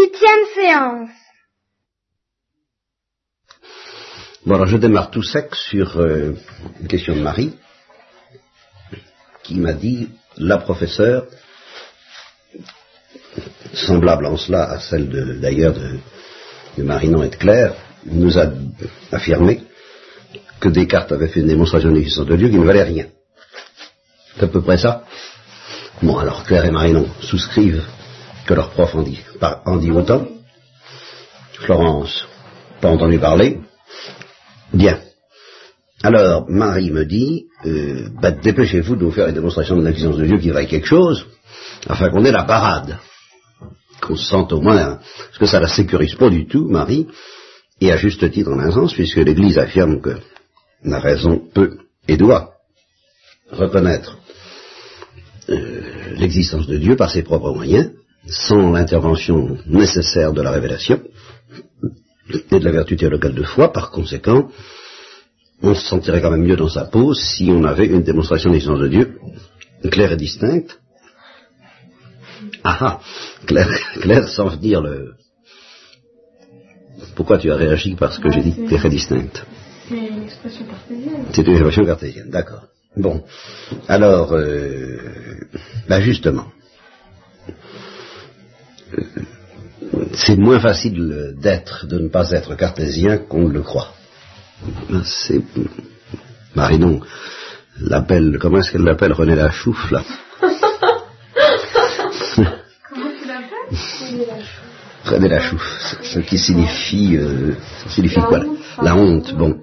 Huitième séance. Bon, alors je démarre tout sec sur euh, une question de Marie, qui m'a dit, la professeure, semblable en cela à celle d'ailleurs de, de, Marinon et de Claire, nous a affirmé que Descartes avait fait une démonstration de l'existence de Dieu qui ne valait rien. C'est à peu près ça. Bon, alors Claire et Marinon souscrivent que leur prof en dit, en dit autant. Florence, pas entendu parler. Bien. Alors, Marie me dit, euh, bah, dépêchez-vous de nous faire une démonstration de l'existence de Dieu qui vaille quelque chose, afin qu'on ait la parade. Qu'on se sente au moins, parce que ça la sécurise pas du tout, Marie, et à juste titre en un sens, puisque l'Église affirme que la raison peut et doit reconnaître euh, l'existence de Dieu par ses propres moyens, sans l'intervention nécessaire de la révélation et de la vertu théologale de foi, par conséquent, on se sentirait quand même mieux dans sa peau si on avait une démonstration de l'existence de Dieu claire et distincte. Ah ah, claire, claire sans venir le... Pourquoi tu as réagi parce que j'ai dit claire et distincte? C'est une expression cartésienne. C'est une expression cartésienne, d'accord. Bon, alors, euh, ben justement, c'est moins facile d'être, de ne pas être cartésien qu'on ne le croit. C'est Marinon l'appelle, comment est-ce qu'elle l'appelle René Lachouffe là Comment tu l'appelles René Lachouffe, ce qui signifie, euh, ça signifie quoi La honte. Bon,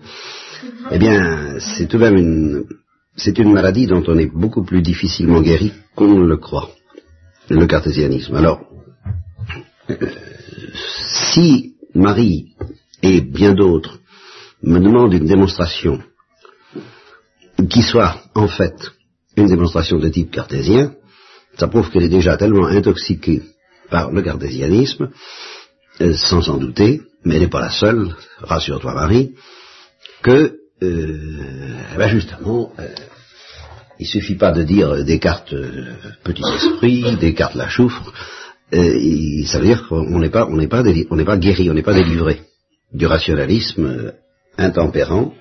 eh bien, c'est tout de même une, c'est une maladie dont on est beaucoup plus difficilement guéri qu'on ne le croit, le cartésianisme. Alors, si Marie et bien d'autres me demandent une démonstration qui soit en fait une démonstration de type cartésien, ça prouve qu'elle est déjà tellement intoxiquée par le cartésianisme, euh, sans en douter, mais elle n'est pas la seule, rassure-toi Marie, que, euh, ben justement, euh, il suffit pas de dire Descartes euh, petit esprit, Descartes la choufre, euh, ça veut dire qu'on n'est pas, on n'est pas, on n'est pas guéri, on n'est pas délivré du rationalisme euh, intempérant,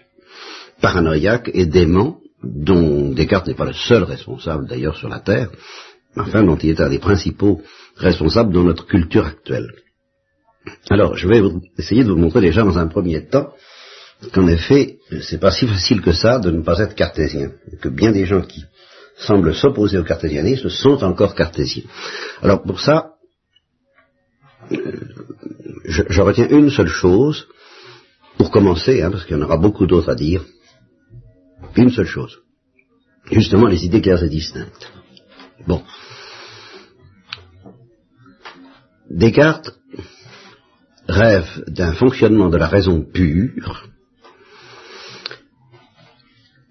paranoïaque et dément, dont Descartes n'est pas le seul responsable d'ailleurs sur la Terre, enfin dont il est un des principaux responsables dans notre culture actuelle. Alors, je vais essayer de vous montrer déjà dans un premier temps qu'en effet, c'est pas si facile que ça de ne pas être cartésien, que bien des gens qui semblent s'opposer au cartésianisme sont encore cartésiens. Alors pour ça, je, je, retiens une seule chose, pour commencer, hein, parce qu'il y en aura beaucoup d'autres à dire, une seule chose. Justement, les idées claires et distinctes. Bon. Descartes rêve d'un fonctionnement de la raison pure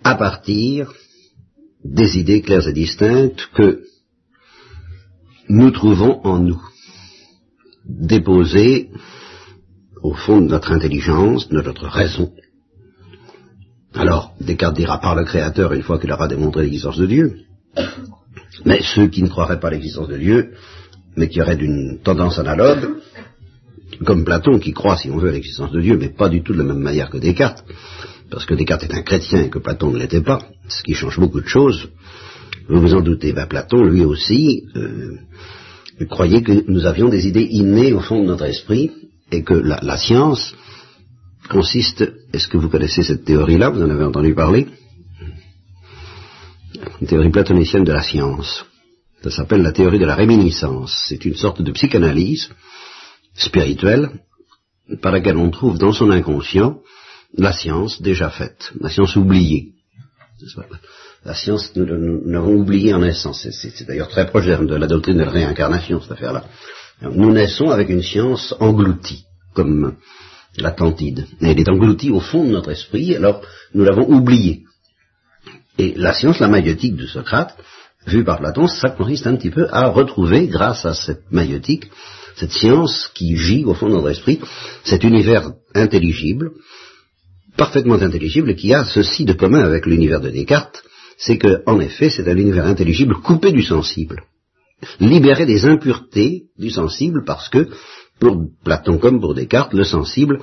à partir des idées claires et distinctes que nous trouvons en nous déposé au fond de notre intelligence, de notre raison. Alors, Descartes dira par le Créateur une fois qu'il aura démontré l'existence de Dieu. Mais ceux qui ne croiraient pas l'existence de Dieu, mais qui auraient d'une tendance analogue, comme Platon qui croit, si on veut, à l'existence de Dieu, mais pas du tout de la même manière que Descartes, parce que Descartes est un chrétien et que Platon ne l'était pas, ce qui change beaucoup de choses. Vous vous en doutez, ben Platon, lui aussi, euh, croyait que nous avions des idées innées au fond de notre esprit et que la, la science consiste, est-ce que vous connaissez cette théorie-là? Vous en avez entendu parler? Une théorie platonicienne de la science. Ça s'appelle la théorie de la réminiscence. C'est une sorte de psychanalyse spirituelle par laquelle on trouve dans son inconscient la science déjà faite, la science oubliée. La science, nous, l'avons oublié en naissance. C'est d'ailleurs très proche de la doctrine de la réincarnation, cette affaire-là. Nous naissons avec une science engloutie, comme l'Atlantide. Elle est engloutie au fond de notre esprit, alors nous l'avons oubliée. Et la science, la maïotique de Socrate, vue par Platon, ça consiste un petit peu à retrouver, grâce à cette maïotique, cette science qui gît au fond de notre esprit, cet univers intelligible, parfaitement intelligible, qui a ceci de commun avec l'univers de Descartes, c'est que, en effet, c'est un univers intelligible coupé du sensible, libéré des impuretés du sensible parce que pour Platon comme pour Descartes, le sensible,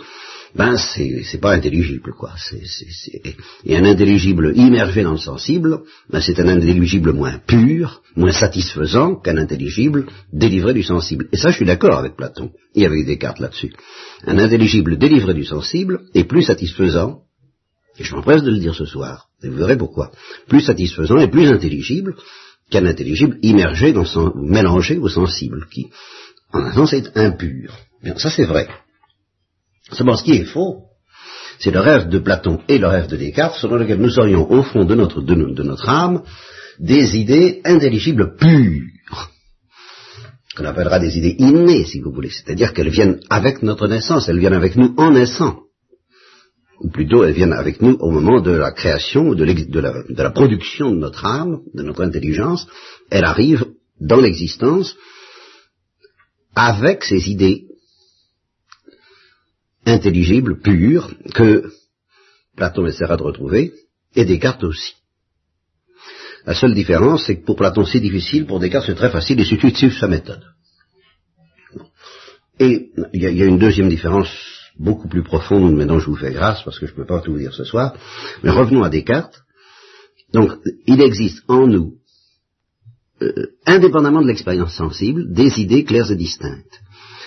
ben c'est pas intelligible quoi. Et un intelligible immergé dans le sensible, ben c'est un intelligible moins pur, moins satisfaisant qu'un intelligible délivré du sensible. Et ça, je suis d'accord avec Platon et avec Descartes là-dessus. Un intelligible délivré du sensible est plus satisfaisant, et je m'empresse de le dire ce soir, et vous verrez pourquoi, plus satisfaisant et plus intelligible qu'un intelligible immergé dans son, mélangé au sensible, qui, en un sens, est impur. Bien, ça c'est vrai. Seulement, ce qui est faux, c'est le rêve de Platon et le rêve de Descartes, selon lequel nous aurions au fond de notre, de, notre âme des idées intelligibles pures, qu'on appellera des idées innées, si vous voulez, c'est-à-dire qu'elles viennent avec notre naissance, elles viennent avec nous en naissant, ou plutôt elles viennent avec nous au moment de la création, de, de, la, de la production de notre âme, de notre intelligence, elles arrivent dans l'existence avec ces idées intelligible, pur, que Platon essaiera de retrouver, et Descartes aussi. La seule différence, c'est que pour Platon c'est difficile, pour Descartes c'est très facile, et suffit de suivre sa méthode. Et il y, a une deuxième différence beaucoup plus profonde, mais dont je vous fais grâce, parce que je ne peux pas tout vous dire ce soir. Mais revenons à Descartes. Donc, il existe en nous, euh, indépendamment de l'expérience sensible, des idées claires et distinctes.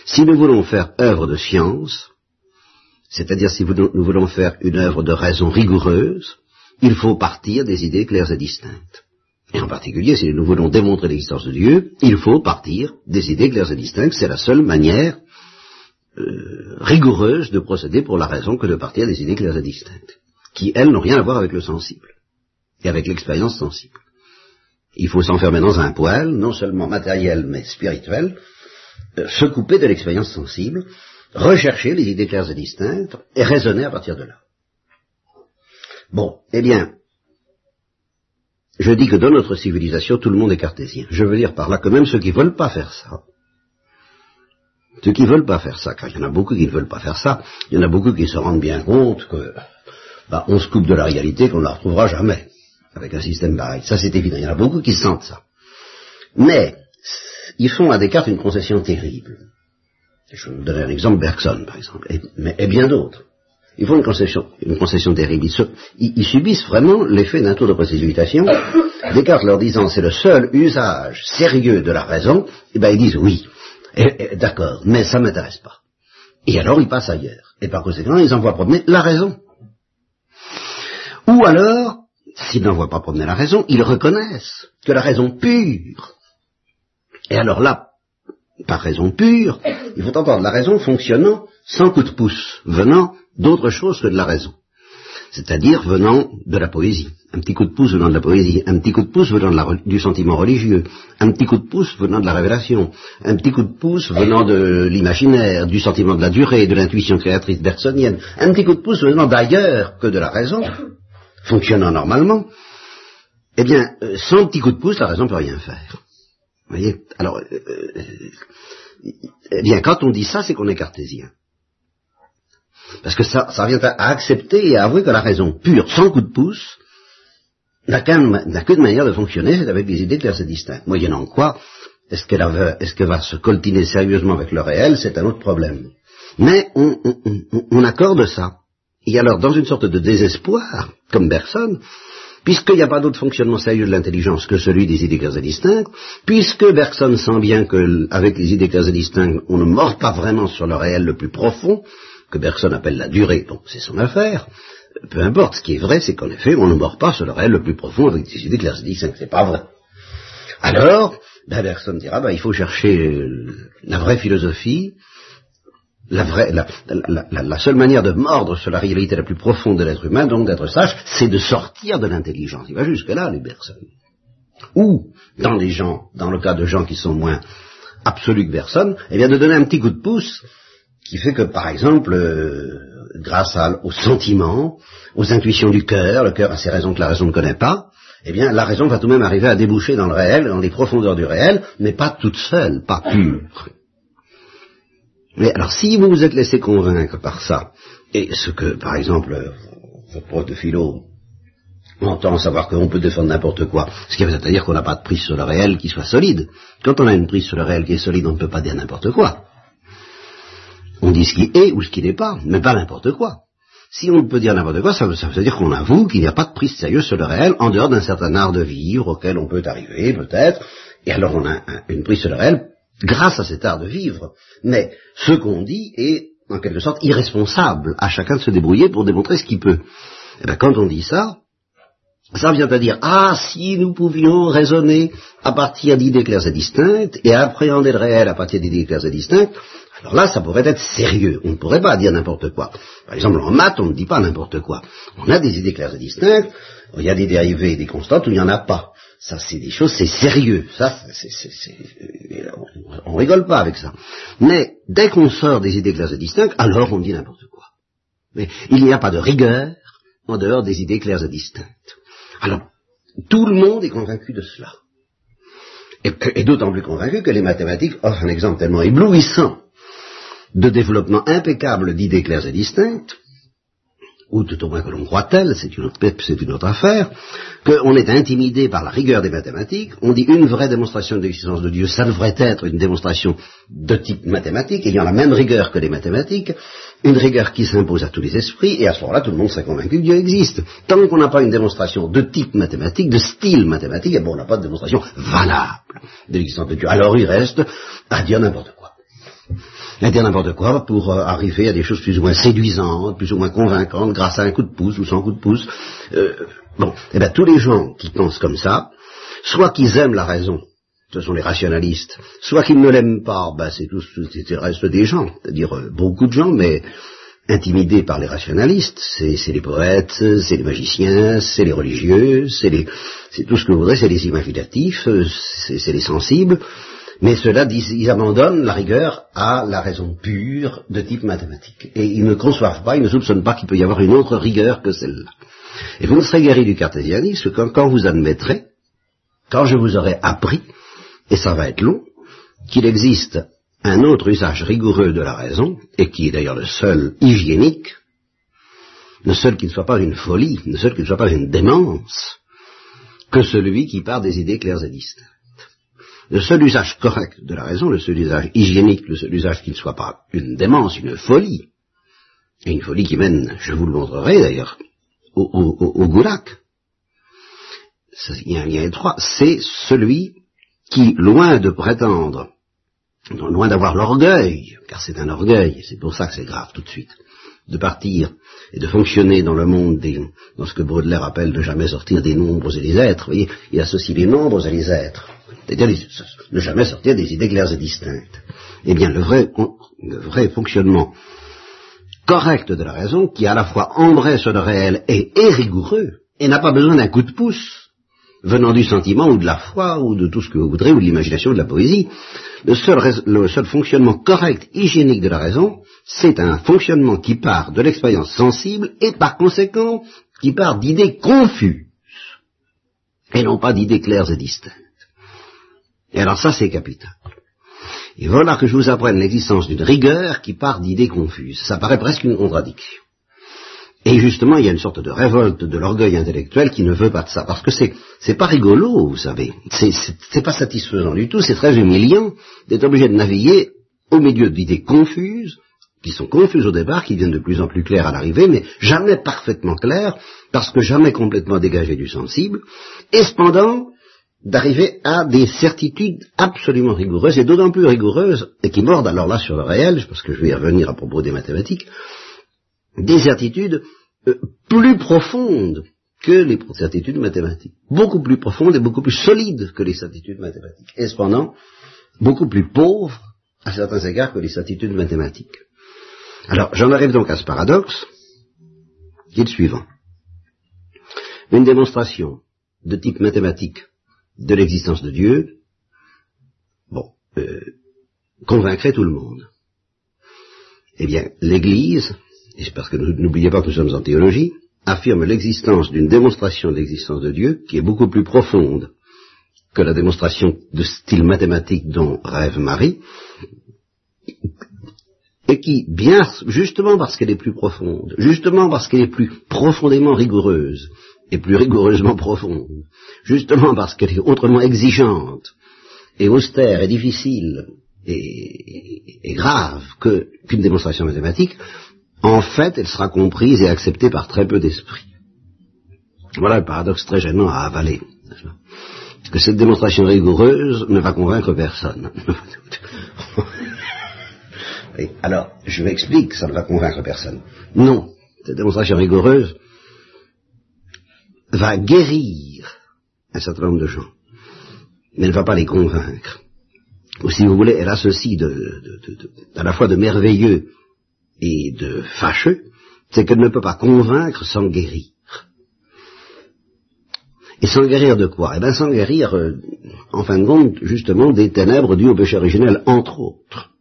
Si nous voulons faire œuvre de science, c'est-à-dire si nous voulons faire une œuvre de raison rigoureuse, il faut partir des idées claires et distinctes. Et en particulier, si nous voulons démontrer l'existence de Dieu, il faut partir des idées claires et distinctes. C'est la seule manière euh, rigoureuse de procéder pour la raison que de partir des idées claires et distinctes, qui, elles, n'ont rien à voir avec le sensible et avec l'expérience sensible. Il faut s'enfermer dans un poil, non seulement matériel, mais spirituel, euh, se couper de l'expérience sensible, rechercher les idées claires et distinctes et raisonner à partir de là. Bon, eh bien, je dis que dans notre civilisation, tout le monde est cartésien. Je veux dire par là que même ceux qui ne veulent pas faire ça, ceux qui ne veulent pas faire ça, car il y en a beaucoup qui ne veulent pas faire ça, il y en a beaucoup qui se rendent bien compte que bah, on se coupe de la réalité qu'on ne la retrouvera jamais avec un système pareil. Ça c'est évident, il y en a beaucoup qui sentent ça. Mais ils font à Descartes une concession terrible. Je vous donner un exemple, Bergson, par exemple, et, mais, et bien d'autres. Ils font une concession, une concession terrible. Ils, subissent vraiment l'effet d'un tour de précipitation. Descartes leur disant c'est le seul usage sérieux de la raison, et ben ils disent oui, d'accord, mais ça m'intéresse pas. Et alors ils passent ailleurs. Et par conséquent, ils envoient promener la raison. Ou alors, s'ils n'envoient pas promener la raison, ils reconnaissent que la raison pure, et alors là, par raison pure, il faut entendre la raison fonctionnant sans coup de pouce, venant d'autre chose que de la raison. C'est-à-dire venant de la poésie. Un petit coup de pouce venant de la poésie, un petit coup de pouce venant du sentiment religieux, un petit coup de pouce venant de la révélation, un petit coup de pouce venant de l'imaginaire, du sentiment de la durée, de l'intuition créatrice bergsonienne, un petit coup de pouce venant d'ailleurs que de la raison, fonctionnant normalement. Eh bien, euh, sans petit coup de pouce, la raison ne peut rien faire. Vous voyez? Alors, euh, euh, eh bien, quand on dit ça, c'est qu'on est cartésien. Parce que ça, ça vient à, accepter et à avouer que la raison pure, sans coup de pouce, n'a qu'une manière de fonctionner, c'est avec des idées claires et distinctes. Moyennant quoi, est-ce qu'elle est va se coltiner sérieusement avec le réel, c'est un autre problème. Mais on, on accorde ça. Et alors, dans une sorte de désespoir, comme Bergson, puisqu'il n'y a pas d'autre fonctionnement sérieux de l'intelligence que celui des idées claires et distinctes, puisque Bergson sent bien qu'avec les idées claires et distinctes, on ne mord pas vraiment sur le réel le plus profond, que Bergson appelle la durée, donc c'est son affaire, peu importe, ce qui est vrai, c'est qu'en effet, on ne mord pas sur le réel le plus profond avec des idées et distinctes, c'est pas vrai. Alors, ben dira, ben, il faut chercher la vraie philosophie, la, vraie, la, seule manière de mordre sur la réalité la plus profonde de l'être humain, donc d'être sage, c'est de sortir de l'intelligence. Il va jusque-là, les personnes. Ou, dans les gens, dans le cas de gens qui sont moins absolus que personne, eh bien de donner un petit coup de pouce qui fait que, par exemple, euh, grâce aux sentiments, aux intuitions du cœur, le cœur a ses raisons que la raison ne connaît pas, eh bien la raison va tout de même arriver à déboucher dans le réel, dans les profondeurs du réel, mais pas toute seule, pas pure. Mais alors, si vous vous êtes laissé convaincre par ça, et ce que, par exemple, votre prof de philo entend savoir qu'on peut défendre n'importe quoi, ce qui veut dire qu'on n'a pas de prise sur le réel qui soit solide. Quand on a une prise sur le réel qui est solide, on ne peut pas dire n'importe quoi. On dit ce qui est ou ce qui n'est pas, mais pas n'importe quoi. Si on peut dire n'importe quoi, ça veut, dire qu'on avoue qu'il n'y a pas de prise sérieuse sur le réel en dehors d'un certain art de vivre auquel on peut arriver, peut-être, et alors on a un- une prise sur le réel grâce à cet art de vivre. Mais ce qu'on dit est, en quelque sorte, irresponsable à chacun de se débrouiller pour démontrer ce qu'il peut. Et bien, quand on dit ça, ça vient à dire, ah, si nous pouvions raisonner à partir d'idées claires et distinctes et appréhender le réel à partir d'idées claires et distinctes, alors là, ça pourrait être sérieux. On ne pourrait pas dire n'importe quoi. Par exemple, en maths, on ne dit pas n'importe quoi. On a des idées claires et distinctes, il y a des dérivés et des constantes où il n'y en a pas. Ça, c'est des choses, c'est sérieux. Ça, c'est, c'est- c'est- on, on rigole pas avec ça. Mais dès qu'on sort des idées claires et distinctes, alors on dit n'importe quoi. Mais il n'y a pas de rigueur en dehors des idées claires et distinctes. Alors, tout le monde est convaincu de cela. Et, et d'autant plus convaincu que les mathématiques offrent un exemple tellement éblouissant de développement impeccable d'idées claires et distinctes, ou tout au moins que l'on croit tel, c'est une, autre, affaire, qu'on est intimidé par la rigueur des mathématiques, on dit une vraie démonstration de l'existence de Dieu, ça devrait être une démonstration de type mathématique, ayant la même rigueur que les mathématiques, une rigueur qui s'impose à tous les esprits, et à ce moment-là, tout le monde serait convaincu que Dieu existe. Tant qu'on n'a pas une démonstration de type mathématique, de style mathématique, eh bon, on n'a pas de démonstration valable de l'existence de Dieu. Alors il reste à dire n'importe quoi à dire n'importe quoi pour euh, arriver à des choses plus ou moins séduisantes, plus ou moins convaincantes, grâce à un coup de pouce ou sans coup de pouce. Euh, bon, eh bien tous les gens qui pensent comme ça, soit qu'ils aiment la raison, ce sont les rationalistes, soit qu'ils ne l'aiment pas, ben c'est tous, c'est le reste des gens, c'est-à-dire euh, beaucoup de gens, mais intimidés par les rationalistes, c'est les poètes, c'est les magiciens, c'est les religieux, c'est tout ce que vous voudrez, c'est les imaginatifs, euh, c'est les sensibles, mais ceux-là disent, ils abandonnent la rigueur à la raison pure de type mathématique. Et ils ne conçoivent pas, ils ne soupçonnent pas qu'il peut y avoir une autre rigueur que celle-là. Et vous ne serez guéri du cartésianisme quand, quand vous admettrez, quand je vous aurai appris, et ça va être long, qu'il existe un autre usage rigoureux de la raison, et qui est d'ailleurs le seul hygiénique, le seul qui ne soit pas une folie, le seul qui ne soit pas une démence, que celui qui part des idées claires et distinctes. Le seul usage correct de la raison, le seul usage hygiénique, le seul usage qui ne soit pas une démence, une folie, et une folie qui mène, je vous le montrerai d'ailleurs, au, au, goulag, il y a un lien étroit, c'est celui qui, loin de prétendre, loin d'avoir l'orgueil, car c'est un orgueil, c'est pour ça que c'est grave tout de suite, de partir et de fonctionner dans le monde des, dans ce que Baudelaire appelle de jamais sortir des nombres et des êtres, vous voyez, il associe les nombres et les êtres, c'est-à-dire ne jamais sortir des idées claires et distinctes. Eh bien, le vrai, le vrai fonctionnement correct de la raison, qui à la fois embrasse le réel et est rigoureux, et n'a pas besoin d'un coup de pouce, venant du sentiment ou de la foi ou de tout ce que vous voudrez, ou de l'imagination ou de la poésie, le seul, fonctionnement correct, hygiénique de la raison, c'est un fonctionnement qui part de l'expérience sensible et par conséquent qui part d'idées confuses, et non pas d'idées claires et distinctes. Et alors ça, c'est capital. Et voilà que je vous apprenne l'existence d'une rigueur qui part d'idées confuses. Ça paraît presque une contradiction. Et justement, il y a une sorte de révolte de l'orgueil intellectuel qui ne veut pas de ça, parce que c'est c'est pas rigolo, vous savez. C'est pas satisfaisant du tout. C'est très humiliant d'être obligé de naviguer au milieu d'idées confuses, qui sont confuses au départ, qui deviennent de plus en plus claires à l'arrivée, mais jamais parfaitement claires, parce que jamais complètement dégagées du sensible, et cependant d'arriver à des certitudes absolument rigoureuses, et d'autant plus rigoureuses, et qui mordent alors là sur le réel, parce que je vais y revenir à propos des mathématiques, des certitudes euh, plus profondes que les certitudes mathématiques. Beaucoup plus profondes et beaucoup plus solides que les certitudes mathématiques. Et cependant, beaucoup plus pauvres à certains égards que les certitudes mathématiques. Alors, j'en arrive donc à ce paradoxe, qui est le suivant. Une démonstration de type mathématique de l'existence de Dieu, bon, euh, convaincrait tout le monde. Eh bien, l'Église, et parce que n'oubliez pas que nous sommes en théologie, affirme l'existence d'une démonstration de l'existence de Dieu qui est beaucoup plus profonde que la démonstration de style mathématique dont rêve Marie, et qui, bien, justement parce qu'elle est plus profonde, justement parce qu'elle est plus profondément rigoureuse, et plus rigoureusement profonde, justement parce qu'elle est autrement exigeante, et austère, et difficile, et, grave qu'une démonstration mathématique, en fait, elle sera comprise et acceptée par très peu d'esprits. Voilà le paradoxe très gênant à avaler. Que cette démonstration rigoureuse ne va convaincre personne. alors, je m'explique, ça ne va convaincre personne. Non, cette démonstration rigoureuse va guérir un certain nombre de gens, mais elle ne va pas les convaincre. Ou si vous voulez, elle a ceci de, à la fois de merveilleux et de fâcheux, c'est qu'elle ne peut pas convaincre sans guérir. Et sans guérir de quoi? Eh bien sans guérir, euh, en fin de compte, justement, des ténèbres dues au péché originel, entre autres.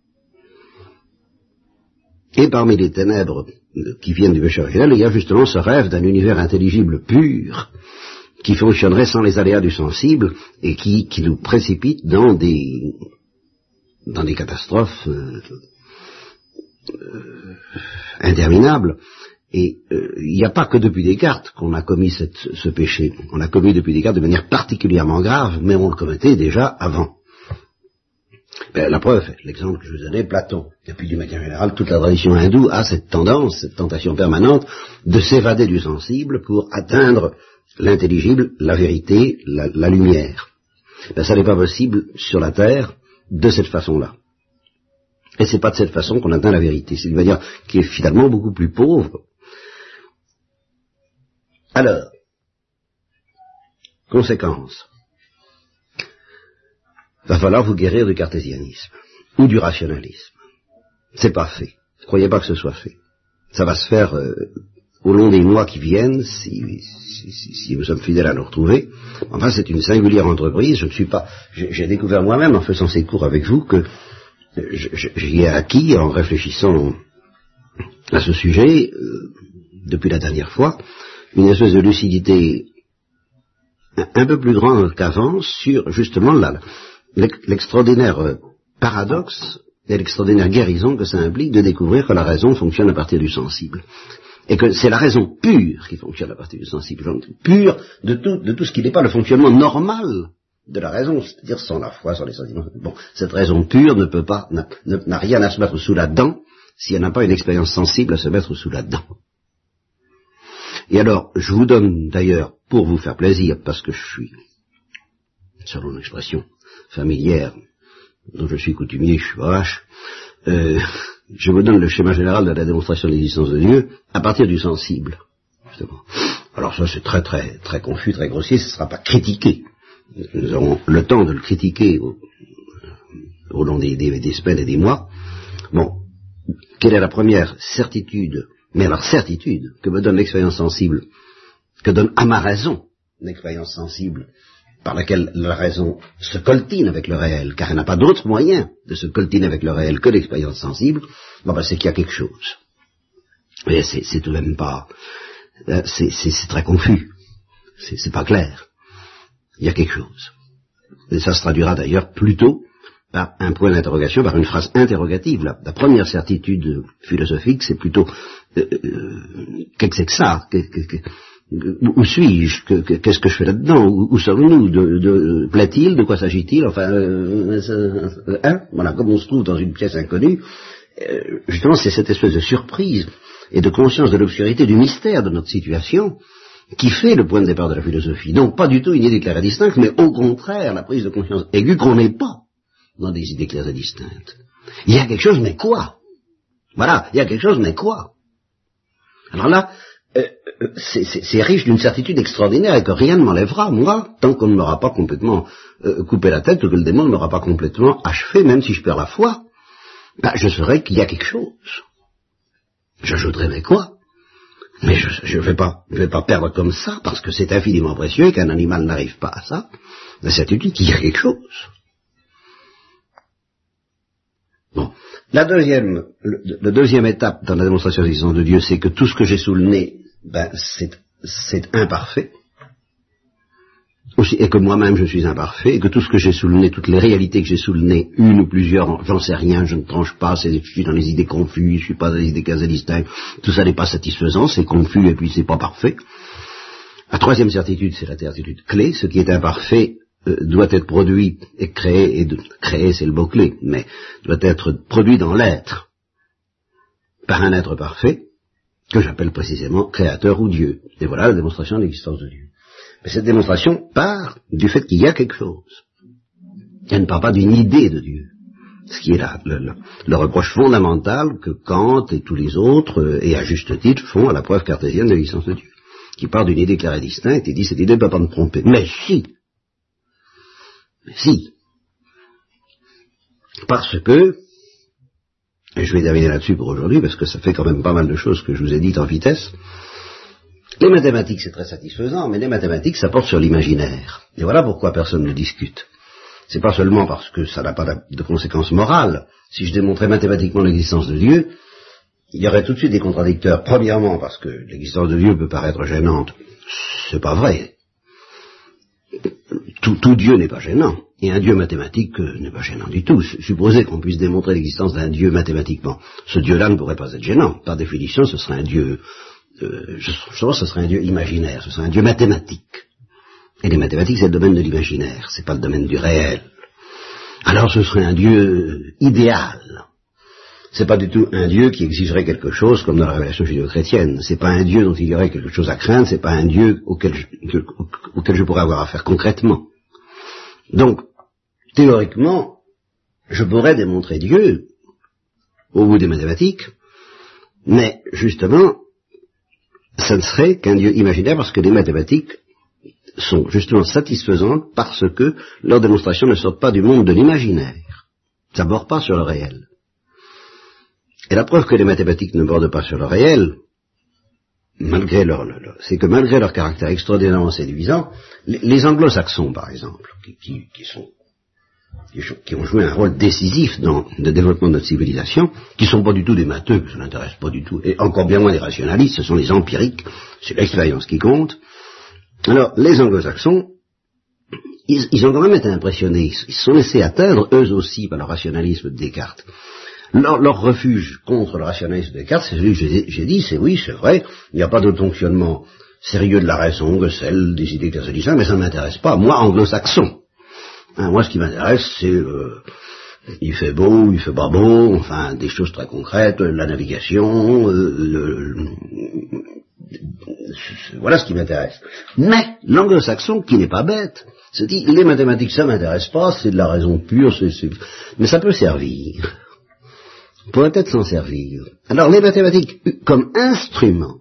Et parmi les ténèbres qui viennent du péché originel, il y a justement ce rêve d'un univers intelligible pur, qui fonctionnerait sans les aléas du sensible et qui, nous précipite dans des, dans des catastrophes euh, euh, interminables. Et euh, il n'y a pas que depuis Descartes qu'on a commis ce péché. On l'a commis depuis Descartes de manière particulièrement grave, mais on le commettait déjà avant. Ben, la preuve, l'exemple que je vous donnais, Platon. Et puis du manière générale, toute la tradition hindoue a cette tendance, cette tentation permanente de s'évader du sensible pour atteindre l'intelligible, la vérité, la, lumière. Ben, ça n'est pas possible sur la terre de cette façon-là. Et c'est pas de cette façon qu'on atteint la vérité. C'est une manière qui est finalement beaucoup plus pauvre. Alors, conséquence va falloir vous guérir du cartésianisme ou du rationalisme. C'est pas fait. Croyez pas que ce soit fait. Ça va se faire euh, au long des mois qui viennent, si, si, vous sommes fidèles à nous retrouver. Enfin, c'est une singulière entreprise. Je ne suis pas. J'ai découvert moi-même en faisant ces cours avec vous que j'y ai acquis en réfléchissant à ce sujet euh, depuis la dernière fois une espèce de lucidité un peu plus grande qu'avant sur justement l'extraordinaire euh, paradoxe et l'extraordinaire guérison que ça implique de découvrir que la raison fonctionne à partir du sensible. Et que c'est la raison pure qui fonctionne à partir du sensible, pure de tout ce qui n'est pas le fonctionnement normal de la raison, c'est-à-dire sans la foi, sans les sentiments. Bon, cette raison pure ne peut pas, n'a rien à se mettre sous la dent si elle n'a pas une expérience sensible à se mettre sous la dent. Et alors, je vous donne d'ailleurs, pour vous faire plaisir, parce que je suis, selon l'expression, familière dont je suis coutumier, je suis vache, euh, je vous donne le schéma général de la démonstration de l'existence de Dieu à partir du sensible. Justement. Alors ça c'est très très très confus, très grossier, ce ne sera pas critiqué. Nous aurons le temps de le critiquer au, long des, des, semaines et des mois. Bon, quelle est la première certitude, mais alors certitude, que me donne l'expérience sensible, que donne à ma raison l'expérience sensible par laquelle la raison se coltine avec le réel, car elle n'a pas d'autre moyen de se coltiner avec le réel que l'expérience sensible, bon ben c'est qu'il y a quelque chose. Mais c'est tout de même pas, euh, c'est très confus, c'est pas clair. Il y a quelque chose. Et ça se traduira d'ailleurs plutôt par un point d'interrogation, par une phrase interrogative. La, première certitude philosophique, c'est plutôt euh, euh, qu'est-ce que c'est que ça où suis-je Qu'est-ce que je fais là-dedans? Où, sommes-nous? De, plaît-il? De quoi s'agit-il? Enfin, euh, euh, hein? Voilà, comme on se trouve dans une pièce inconnue, euh, justement, c'est cette espèce de surprise et de conscience de l'obscurité du mystère de notre situation qui fait le point de départ de la philosophie. Donc, pas du tout une idée claire et distincte, mais au contraire, la prise de conscience aiguë qu'on n'est pas dans des idées claires et distinctes. Il y a quelque chose, mais quoi? Voilà, il y a quelque chose, mais quoi? Alors là, euh, euh, c'est riche d'une certitude extraordinaire et que rien ne m'enlèvera, moi, tant qu'on ne m'aura pas complètement euh, coupé la tête ou que le démon ne m'aura pas complètement achevé, même si je perds la foi, ben, je saurai qu'il y a quelque chose. J'ajouterai mais quoi? Mais je ne vais, pas, vais pas perdre comme ça, parce que c'est infiniment précieux et qu'un animal n'arrive pas à ça, la certitude qu'il y a quelque chose. Bon. La deuxième, le, deuxième étape dans la démonstration de l'existence de Dieu, c'est que tout ce que j'ai sous le nez ben, c'est imparfait, aussi, et que moi-même je suis imparfait, et que tout ce que j'ai sous toutes les réalités que j'ai sous une ou plusieurs, j'en sais rien, je ne tranche pas, je suis dans les idées confuses, je suis pas dans les idées distinctes, tout ça n'est pas satisfaisant, c'est confus et puis c'est pas parfait. La troisième certitude, c'est la certitude clé, ce qui est imparfait euh, doit être produit et créé, et de, créé c'est le mot clé, mais doit être produit dans l'être par un être parfait, que j'appelle précisément créateur ou Dieu. Et voilà la démonstration de l'existence de Dieu. Mais cette démonstration part du fait qu'il y a quelque chose. Elle ne part pas d'une idée de Dieu. Ce qui est là, le, reproche fondamental que Kant et tous les autres, euh, et à juste titre, font à la preuve cartésienne de l'existence de Dieu. Qui part d'une idée claire et distincte et dit cette idée ne peut pas me tromper. Mais si, mais si, parce que, et je vais terminer là-dessus pour aujourd'hui, parce que ça fait quand même pas mal de choses que je vous ai dites en vitesse, les mathématiques c'est très satisfaisant, mais les mathématiques ça porte sur l'imaginaire. Et voilà pourquoi personne ne discute. C'est pas seulement parce que ça n'a pas de conséquences morales. Si je démontrais mathématiquement l'existence de Dieu, il y aurait tout de suite des contradicteurs. Premièrement, parce que l'existence de Dieu peut paraître gênante. C'est pas vrai. Tout, Dieu n'est pas gênant. Et un Dieu mathématique euh, n'est pas gênant du tout. Supposer qu'on puisse démontrer l'existence d'un Dieu mathématiquement, ce Dieu-là ne pourrait pas être gênant. Par définition, ce serait un Dieu, euh, que ce serait un Dieu imaginaire, ce serait un Dieu mathématique. Et les mathématiques, c'est le domaine de l'imaginaire, c'est pas le domaine du réel. Alors ce serait un Dieu idéal. C'est pas du tout un Dieu qui exigerait quelque chose comme dans la révélation judéo-chrétienne. C'est pas un Dieu dont il y aurait quelque chose à craindre, c'est pas un Dieu auquel je pourrais avoir affaire concrètement. Donc, théoriquement, je pourrais démontrer Dieu au bout des mathématiques, mais justement, ça ne serait qu'un Dieu imaginaire parce que les mathématiques sont justement satisfaisantes parce que leurs démonstrations ne sortent pas du monde de l'imaginaire. Ça ne borde pas sur le réel. Et la preuve que les mathématiques ne bordent pas sur le réel, malgré leur, c'est que malgré leur caractère extraordinairement séduisant, les, anglo-saxons, par exemple, qui, sont qui ont joué un rôle décisif dans le développement de notre civilisation, qui sont pas du tout des matheux, ça n'intéresse pas du tout, et encore bien moins des rationalistes, ce sont les empiriques, c'est l'expérience qui compte, alors, les anglo-saxons, ils, ont quand même été impressionnés, ils se sont laissés atteindre, eux aussi, par le rationalisme de Descartes. Leur, refuge contre le rationalisme de Descartes, c'est celui que j'ai dit, c'est oui, c'est vrai, il n'y a pas de fonctionnement sérieux de la raison que celle des idées catholiques, mais ça ne m'intéresse pas, moi, anglo-saxon. Hein, moi, ce qui m'intéresse, c'est... Euh, il fait beau, il fait pas beau, enfin des choses très concrètes, la navigation, euh, voilà ce qui m'intéresse. Mais l'anglo-saxon, qui n'est pas bête, se dit, les mathématiques, ça m'intéresse pas, c'est de la raison pure, mais ça peut servir. On pourrait peut-être s'en servir. Alors les mathématiques, comme instrument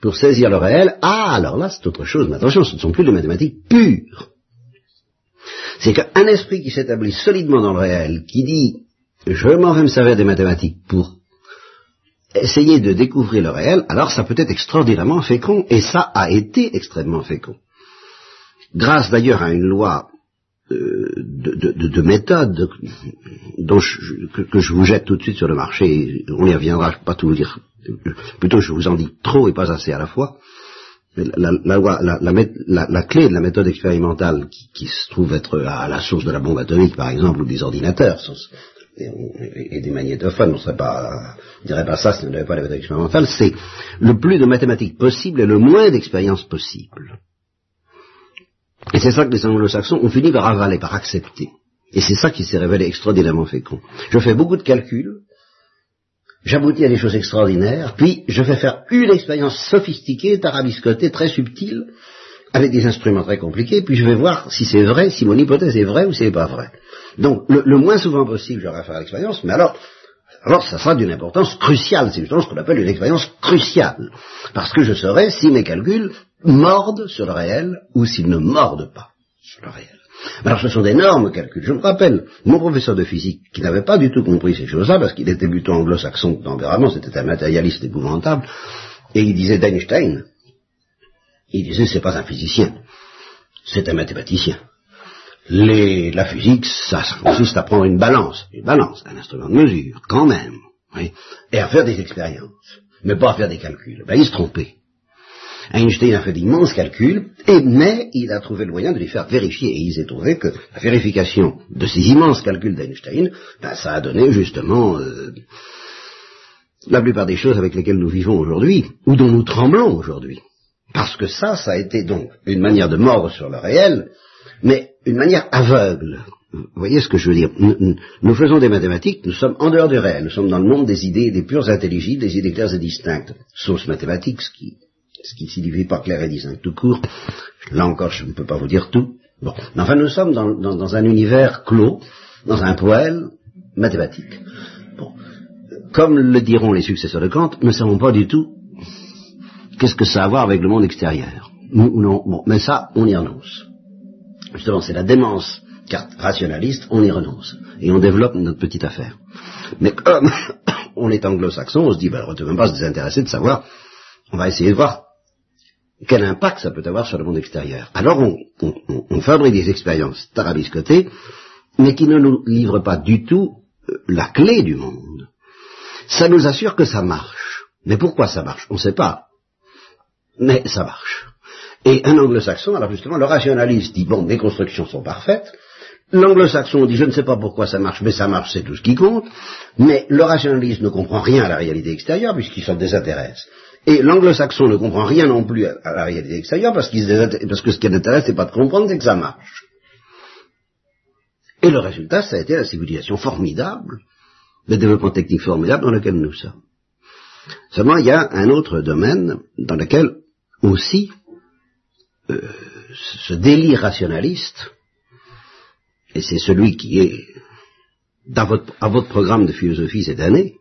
pour saisir le réel, ah, alors là, c'est autre chose. Mais attention, ce ne sont plus des mathématiques pures. C'est qu'un esprit qui s'établit solidement dans le réel, qui dit, je m'en vais me servir des mathématiques pour essayer de découvrir le réel, alors ça peut être extraordinairement fécond, et ça a été extrêmement fécond. Grâce d'ailleurs à une loi euh, de, méthode dont que, je vous jette tout de suite sur le marché, on y reviendra, je ne peux pas tout vous dire, plutôt je vous en dis trop et pas assez à la fois, la, la, clé de la méthode expérimentale qui, se trouve être à la source de la bombe atomique, par exemple, ou des ordinateurs, et, des magnétophones, on ne dirait pas ça si on n'avait pas la méthode expérimentale, c'est le plus de mathématiques possible et le moins d'expériences possible. Et c'est ça que les anglo-saxons ont fini par avaler, par accepter. Et c'est ça qui s'est révélé extraordinairement fécond. Je fais beaucoup de calculs, j'aboutis à des choses extraordinaires, puis je fais faire une expérience sophistiquée, tarabiscotée, très subtile, avec des instruments très compliqués, puis je vais voir si c'est vrai, si mon hypothèse est vraie ou si c'est pas vrai. Donc, le, moins souvent possible, j'aurai à faire l'expérience, mais alors, alors ça sera d'une importance cruciale, c'est justement ce qu'on appelle une expérience cruciale, parce que je saurai si mes calculs mordent sur le réel ou s'ils ne mordent pas sur le réel. Alors ce sont d'énormes calculs. Je me rappelle, mon professeur de physique, qui n'avait pas du tout compris ces choses-là, parce qu'il était plutôt anglo-saxon de tempérament, c'était un matérialiste épouvantable, et il disait d'Einstein, il disait c'est pas un physicien, c'est un mathématicien. Les, la physique, ça, consiste à prendre une balance, une balance, un instrument de mesure, quand même, oui, et à faire des expériences, mais pas à faire des calculs. Ben, il se trompait. Einstein a fait d'immenses calculs, et, mais il a trouvé le moyen de les faire vérifier, et il s'est trouvé que la vérification de ces immenses calculs d'Einstein, ben, ça a donné justement euh, la plupart des choses avec lesquelles nous vivons aujourd'hui, ou dont nous tremblons aujourd'hui. Parce que ça, ça a été donc une manière de mordre sur le réel, mais une manière aveugle. vous voyez ce que je veux dire? Nous, faisons des mathématiques, nous sommes en dehors du réel, nous sommes dans le monde des idées, des pures intelligibles, des idées claires et distinctes, sauce mathématiques, ce qui, ce qui signifie pas clair et distinct tout court. Là encore, je ne peux pas vous dire tout. Bon, mais enfin, nous sommes dans, dans, dans un univers clos, dans un poêle mathématique. Bon. Comme le diront les successeurs de Kant, nous ne savons pas du tout qu'est-ce que ça a à voir avec le monde extérieur. Nous, non, bon, mais ça, on y renonce. Justement, c'est la démence rationaliste, on y renonce. Et on développe notre petite affaire. Mais comme on est anglo-saxon, on se dit, ben, on ne peut même pas se désintéresser de savoir, on va essayer de voir quel impact ça peut avoir sur le monde extérieur. Alors on, on, on fabrique des expériences tarabiscotées, mais qui ne nous livrent pas du tout euh, la clé du monde. Ça nous assure que ça marche. Mais pourquoi ça marche? On ne sait pas. Mais ça marche. Et un anglo-saxon, alors justement, le rationaliste dit, bon, mes constructions sont parfaites, L'anglo-saxon dit je ne sais pas pourquoi ça marche, mais ça marche, c'est tout ce qui compte. Mais le rationaliste ne comprend rien à la réalité extérieure puisqu'il s'en désintéresse. Et l'anglo-saxon ne comprend rien non plus à, la réalité extérieure parce, parce que ce qui l'intéresse, c'est pas de comprendre, c'est que ça marche. Et le résultat, ça a été la civilisation formidable, le développement technique formidable dans lequel nous sommes. Seulement, il y a un autre domaine dans lequel aussi euh, ce délire rationaliste et c'est celui qui est dans à votre programme de philosophie cette année,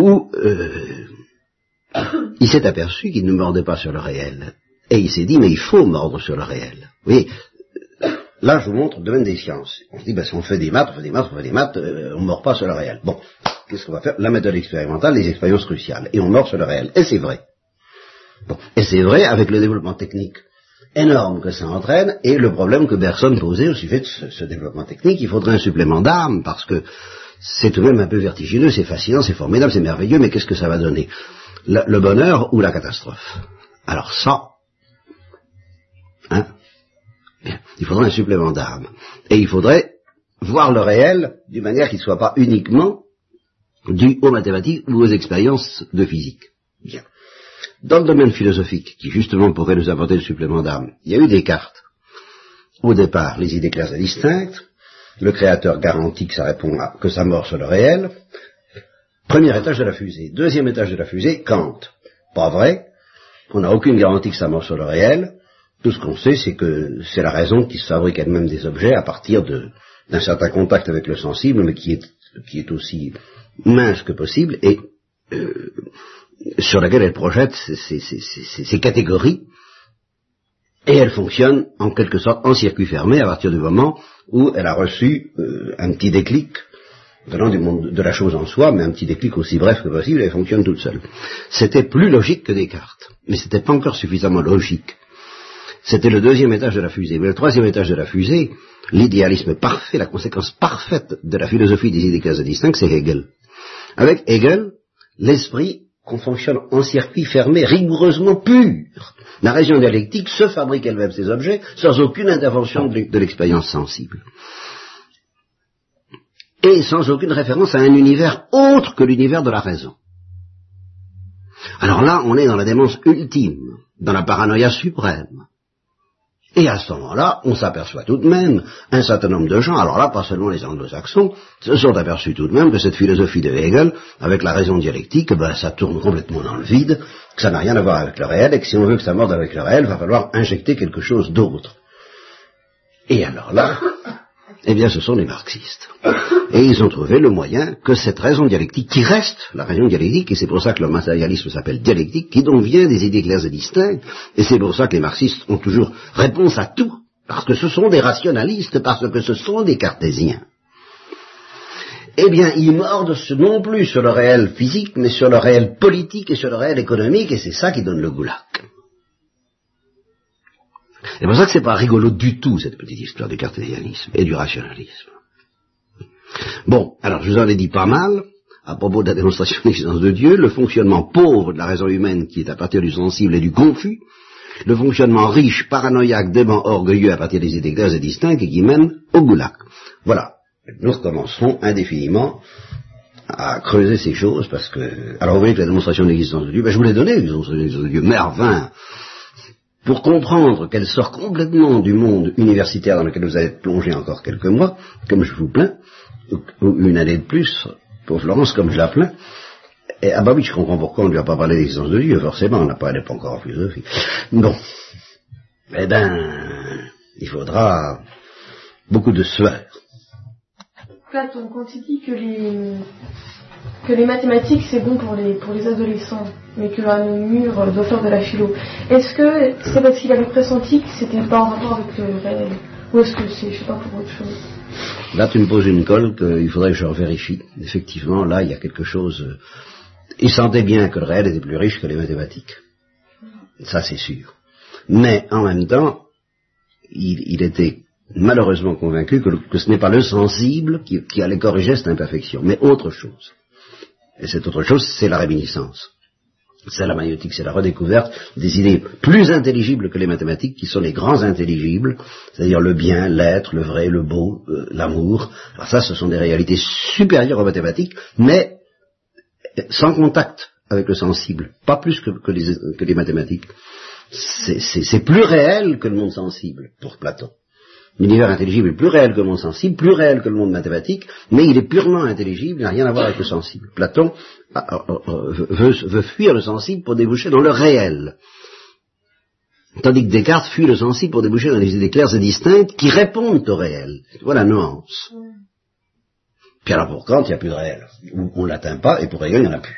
où euh, il s'est aperçu qu'il ne mordait pas sur le réel. Et il s'est dit, mais il faut mordre sur le réel. Vous voyez, là je vous montre le domaine des sciences. On se dit, ben, si on fait des maths, on fait des maths, on fait des maths, euh, on ne mord pas sur le réel. Bon, qu'est-ce qu'on va faire? La méthode expérimentale, les expériences cruciales. Et on mord sur le réel. Et c'est vrai. Bon. Et c'est vrai avec le développement technique énorme que ça entraîne et le problème que Bergson posait au sujet de ce, développement technique, il faudrait un supplément d'âme parce que c'est tout de même un peu vertigineux, c'est fascinant, c'est formidable, c'est merveilleux, mais qu'est-ce que ça va donner? Le, bonheur ou la catastrophe? Alors ça, hein, il faudrait un supplément d'âme. Et il faudrait voir le réel d'une manière qui ne soit pas uniquement dû aux mathématiques ou aux expériences de physique. Bien. Dans le domaine philosophique, qui justement pourrait nous apporter le supplément d'âme, il y a eu des cartes. Au départ, les idées claires et distinctes, le créateur garantit que ça répond à, que ça mord sur le réel. Premier étage de la fusée. Deuxième étage de la fusée, Kant. Pas vrai. On n'a aucune garantie que ça mord sur le réel. Tout ce qu'on sait, c'est que c'est la raison qui se fabrique elle-même des objets à partir d'un certain contact avec le sensible, mais qui est, qui est aussi mince que possible, et euh, sur laquelle elle projette ces, catégories, et elle fonctionne en quelque sorte en circuit fermé à partir du moment où elle a reçu euh, un petit déclic venant du monde de la chose en soi, mais un petit déclic aussi bref que possible, elle fonctionne toute seule. C'était plus logique que Descartes, mais c'était pas encore suffisamment logique. C'était le deuxième étage de la fusée. Mais le troisième étage de la fusée, l'idéalisme parfait, la conséquence parfaite de la philosophie des idées quasi distinctes, c'est Hegel. Avec Hegel, l'esprit qu'on fonctionne en circuit fermé rigoureusement pur. La région dialectique se fabrique elle-même ses objets sans aucune intervention de l'expérience sensible. Et sans aucune référence à un univers autre que l'univers de la raison. Alors là, on est dans la démence ultime, dans la paranoïa suprême. Et à ce moment-là, on s'aperçoit tout de même, un certain nombre de gens, alors là, pas seulement les anglo-saxons, se sont aperçus tout de même que cette philosophie de Hegel, avec la raison dialectique, ben, ça tourne complètement dans le vide, que ça n'a rien à voir avec le réel, et que si on veut que ça morde avec le réel, il va falloir injecter quelque chose d'autre. Et alors là, eh bien, ce sont les marxistes. Et ils ont trouvé le moyen que cette raison dialectique, qui reste la raison dialectique, et c'est pour ça que le matérialisme s'appelle dialectique, qui donc vient des idées claires et distinctes, et c'est pour ça que les marxistes ont toujours réponse à tout, parce que ce sont des rationalistes, parce que ce sont des cartésiens. Eh bien, ils mordent non plus sur le réel physique, mais sur le réel politique et sur le réel économique, et c'est ça qui donne le goulag. C'est pour ça que c'est pas rigolo du tout, cette petite histoire du cartésianisme et du rationalisme. Bon, alors je vous en ai dit pas mal à propos de la démonstration de l'existence de Dieu, le fonctionnement pauvre de la raison humaine qui est à partir du sensible et du confus, le fonctionnement riche, paranoïaque, dément, orgueilleux à partir des idées claires et distinctes et qui mène au goulag. Voilà. Nous recommencerons indéfiniment à creuser ces choses parce que, alors vous voyez que la démonstration de l'existence de Dieu, ben je vous l'ai donné, l'existence de Dieu, enfin, pour comprendre qu'elle sort complètement du monde universitaire dans lequel vous allez plonger encore quelques mois, comme je vous plains, ou une année de plus, pour Florence, comme je la plains, et, ah bah oui, je comprends pourquoi on ne lui a pas parlé d'existence de Dieu, forcément, on n'a pas, pas encore en philosophie. Bon. Eh ben, il faudra beaucoup de sueur. Platon, quand il dit que les, que les mathématiques c'est bon pour les, pour les adolescents, mais que un mur doit faire de la philo, est-ce que c'est parce qu'il avait pressenti que c'était pas en rapport avec le réel Ou est-ce que c'est, je sais pas, pour autre chose? Là, tu me poses une colle qu'il faudrait que je vérifie. Effectivement, là, il y a quelque chose. euh, Il sentait bien que le réel était plus riche que les mathématiques. Ça, c'est sûr. Mais en même temps, il, était malheureusement convaincu que ce n'est pas le sensible qui, qui allait corriger cette imperfection, mais autre chose. Et cette autre chose, c'est la réminiscence. C'est la magnétique, c'est la redécouverte des idées plus intelligibles que les mathématiques, qui sont les grands intelligibles, c'est-à-dire le bien, l'être, le vrai, le beau, euh, l'amour. Alors ça, ce sont des réalités supérieures aux mathématiques, mais sans contact avec le sensible, pas plus que, les, que les mathématiques. C'est plus réel que le monde sensible, pour Platon. L'univers intelligible est plus réel que le monde sensible, plus réel que le monde mathématique, mais il est purement intelligible, il n'a rien à voir avec le sensible. Platon ah, ah, ah, veut, fuir le sensible pour déboucher dans le réel. Tandis que Descartes fuit le sensible pour déboucher dans des idées claires et distinctes qui répondent au réel. Voilà la nuance. Puis alors pour Kant, il n'y a plus de réel. On ne l'atteint pas, et pour Hegel, il n'y en a plus.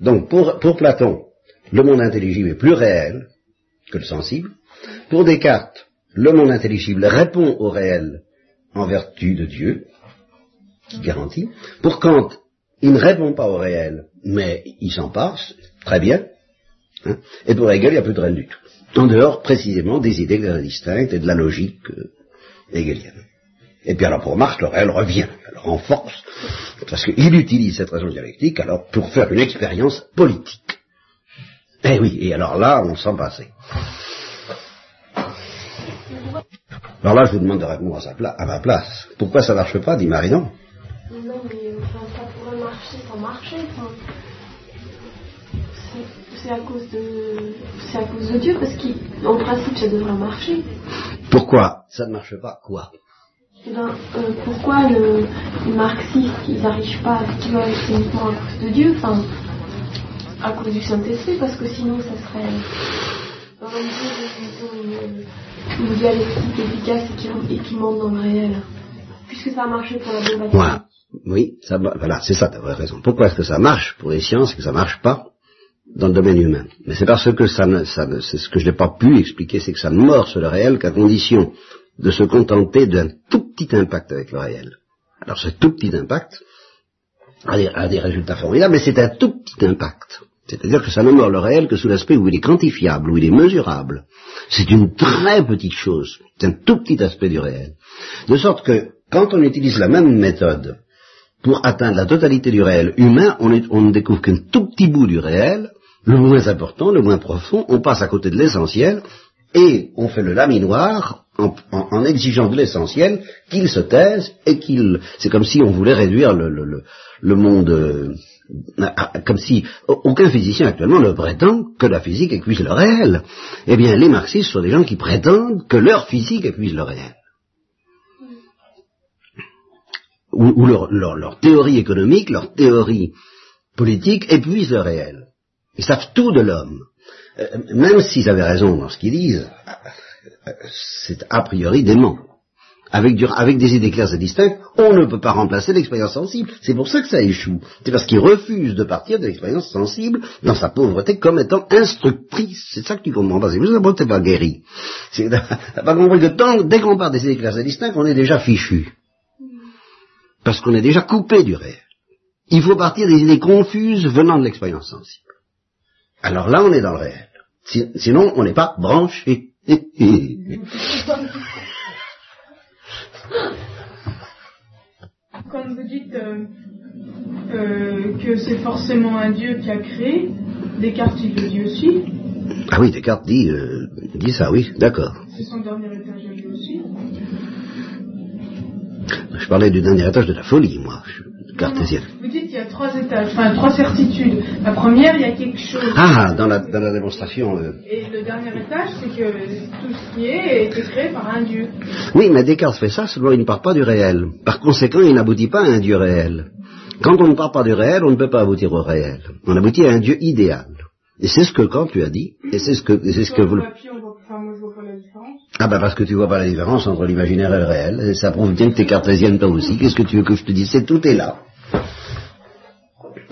Donc pour Platon, le monde intelligible est plus réel que le sensible. Pour Descartes, le monde intelligible répond au réel en vertu de Dieu, qui garantit. Pour Kant, il ne répond pas au réel, mais il s'en passe, très bien. Hein. Et pour Hegel, il n'y a plus de réel du tout. En dehors, précisément, des idées distinctes et de la logique euh, hegelienne. Et puis alors pour Marx, le réel revient, le renforce, parce qu'il utilise cette raison dialectique alors pour faire une expérience politique. Eh oui, et alors là, on s'en passait. Alors là, je vous demande de répondre à, sa pla- à ma place. Pourquoi ça marche pas, dit Marinon Non, mais enfin, ça pourrait marcher sans marcher. C'est- à cause de, c'est à cause de Dieu parce qu'en principe ça devrait marcher. Pourquoi ça ne marche pas Quoi? Eh ben, euh, pourquoi le, les marxistes ils n'arrivent pas à ce qu'ils veulent uniquement à cause de Dieu, enfin à cause du Saint-Esprit parce que sinon ça serait et qui, dans le réel. Puisque ça a marché pour la bombe. Oui, voilà, c'est ça, tu as raison. Pourquoi est-ce que ça marche pour les sciences et que ça marche pas dans le domaine humain? Mais c'est parce que ça ne, ça c'est ce que je n'ai pas pu expliquer, c'est que ça ne morce le réel qu'à condition de se contenter d'un tout petit impact avec le réel. Alors ce tout petit impact a des résultats formidables, mais c'est un tout petit impact. C'est-à-dire que ça ne mord le réel que sous l'aspect où il est quantifiable, où il est mesurable. C'est une très petite chose, c'est un tout petit aspect du réel. De sorte que quand on utilise la même méthode pour atteindre la totalité du réel humain, on, ne découvre qu'un tout petit bout du réel, le moins important, le moins profond, on passe à côté de l'essentiel, et on fait le laminoir en, exigeant de l'essentiel qu'il se taise et qu'il... C'est comme si on voulait réduire le, monde... à- comme si aucun physicien actuellement ne prétend que la physique épuise le réel. Eh bien, les marxistes sont des gens qui prétendent que leur physique épuise le réel. ou, leur, théorie économique, leur théorie politique épuisent le réel. Ils savent tout de l'homme. Euh, même s'ils avaient raison dans ce qu'ils disent, c'est a priori dément. Avec, du- avec des idées claires et distinctes, on ne peut pas remplacer l'expérience sensible. C'est pour ça que ça échoue. C'est parce qu'ils refusent de partir de l'expérience sensible dans sa pauvreté comme étant instructrice. C'est ça que tu comprends pas. C'est pour t'es pas guéri. T'as pas compris que tant, dès qu'on part des idées claires et distinctes, on est déjà fichu parce qu'on est déjà coupé du réel. Il faut partir des idées confuses venant de l'expérience sensible. Alors là, on est dans le réel. Si- sinon, on n'est pas branché. Quand vous dites euh, euh, que c'est forcément un Dieu qui a créé, Descartes il le dit aussi, ah oui, Descartes dit, euh, dit ça, oui, d'accord. c'est son dernier étage à lui aussi. Je parlais du dernier étage de la folie, moi. Je- cartésienne. Vous dites qu'il y a trois étages, enfin trois certitudes. La première, il y a quelque chose. Ah, dans la, dans la démonstration. euh, Et le dernier étage, c'est que tout ce qui est a été créé par un Dieu. Oui, mais Descartes fait ça, seulement il ne part pas du réel. Par conséquent, il n'aboutit pas à un Dieu réel. Quand on ne part pas du réel, on ne peut pas aboutir au réel. On aboutit à un Dieu idéal. Et c'est ce que Kant lui a dit, et c'est ce que, c'est ce que vous... le papier, on voit, enfin, moi, je vois pas la différence. Ah ben parce que tu vois pas la différence entre l'imaginaire et le réel, et ça prouve bien que t'es cartésienne toi aussi. Qu'est-ce que tu veux que je te dise? C'est tout est là.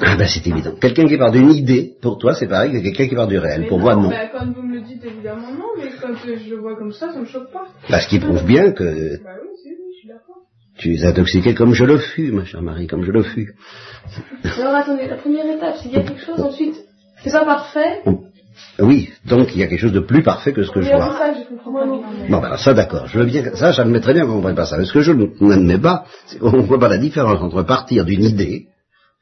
Ah ben c'est évident. Quelqu'un qui part d'une idée, pour toi c'est pareil que quelqu'un qui part du réel. Mais Pour moi non. bah, quand vous me le dites, évidemment non, mais quand je le vois comme ça, ça me choque pas. Parce ce qui prouve bien que Bah oui, oui, je suis d'accord. tu es intoxiqué comme je le fus, ma chère Marie, comme je le fus. Alors attendez, la première étape, qu'il y a quelque chose, ensuite, c'est pas parfait. Oui, donc il y a quelque chose de plus parfait que ce que je vois. ça je. Bon, ben ça d'accord, je veux bien, ça j'admets très bien qu'on ne comprenne pas ça. Mais ce que je n'admets pas, c'est qu'on ne voit pas la différence entre partir d'une idée,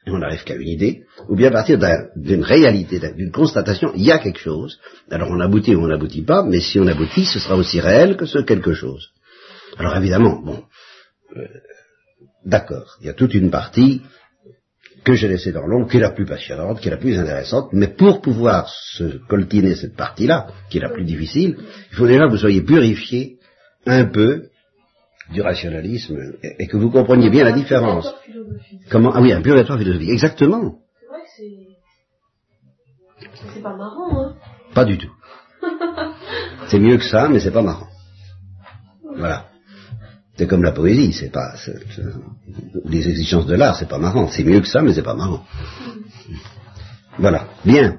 et on n'arrive qu'à une idée, ou bien partir d'un- d'une réalité, d'un- d'une constatation, il y a quelque chose, alors on aboutit ou on n'aboutit pas, mais si on aboutit, ce sera aussi réel que ce quelque chose. Alors évidemment, bon, euh, d'accord, il y a toute une partie que j'ai laissée dans l'ombre, qui est la plus passionnante, qui est la plus intéressante, mais pour pouvoir se coltiner cette partie-là, qui est la plus difficile, il faut déjà que vous soyez purifié un peu du rationalisme et, et que vous compreniez bien la différence. Comment Ah oui, un purgatoire philosophique, exactement. C'est vrai que c'est. C'est pas marrant, hein. Pas du tout. C'est mieux que ça, mais c'est pas marrant. Voilà. C'est comme la poésie, c'est pas les exigences de l'art, c'est pas marrant. C'est mieux que ça, mais c'est pas marrant. Voilà. Bien.